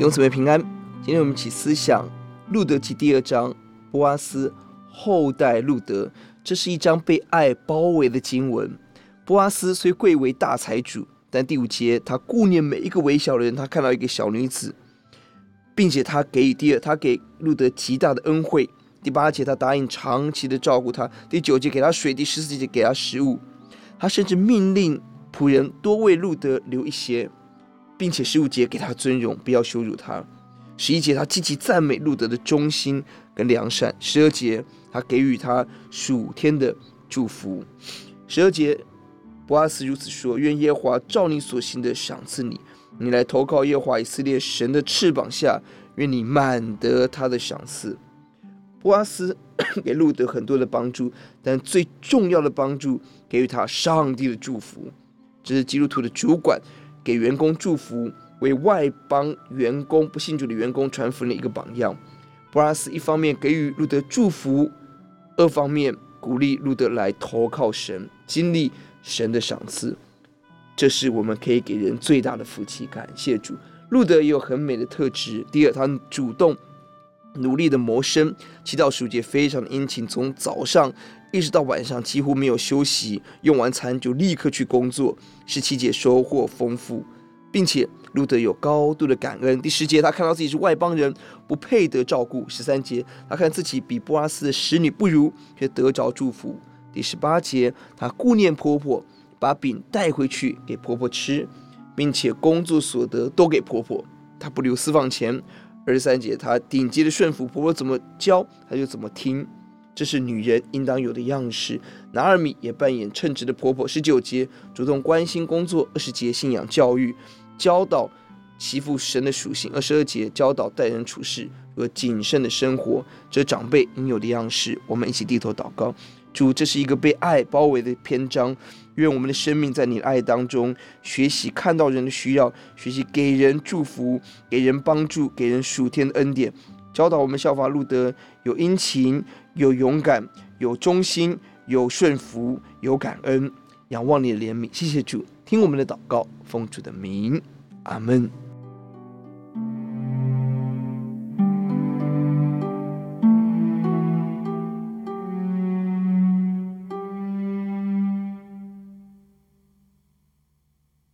弟兄姊妹平安。今天我们一起思想《路德记》第二章，波阿斯后代路德。这是一章被爱包围的经文。波阿斯虽贵为大财主，但第五节他顾念每一个微小的人。他看到一个小女子，并且他给予第二，他给路德极大的恩惠。第八节他答应长期的照顾他。第九节给他水。第十四节给他食物。他甚至命令仆人多为路德留一些。并且十五节给他尊荣，不要羞辱他。十一节他积极赞美路德的忠心跟良善。十二节他给予他属天的祝福。十二节波阿斯如此说：愿耶华照你所行的赏赐你，你来投靠耶华以色列神的翅膀下，愿你满得他的赏赐。波阿斯给路德很多的帮助，但最重要的帮助给予他上帝的祝福。这是基督徒的主管。给员工祝福，为外邦员工、不信主的员工传福音的一个榜样。布拉斯一方面给予路德祝福，二方面鼓励路德来投靠神，经历神的赏赐。这是我们可以给人最大的福气。感谢主。路德也有很美的特质。第二，他主动努力的谋生，七到十五节非常的殷勤，从早上一直到晚上几乎没有休息，用完餐就立刻去工作。十七节收获丰富，并且路得有高度的感恩。第十节他看到自己是外邦人，不配得照顾。十三节他看自己比波拉斯的使女不如，却得着祝福。第十八节他顾念婆婆，把饼带回去给婆婆吃，并且工作所得都给婆婆，他不留私房钱。二十三节，他顶级的顺服婆婆怎么教，他就怎么听，这是女人应当有的样式。拿俄米也扮演称职的婆婆。十九节，主动关心工作。二十节，信仰教育，教导媳妇神的属性。二十二节，教导待人处事和谨慎的生活，这长辈应有的样式。我们一起低头祷告，主，这是一个被爱包围的篇章。愿我们的生命在你的爱当中学习，看到人的需要，学习给人祝福，给人帮助，给人属天的恩典，教导我们效法路德，有殷勤，有勇敢，有忠心，有顺服，有感恩，仰望你的怜悯。谢谢主，听我们的祷告，奉主的名，阿门。